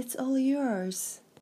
It's all yours.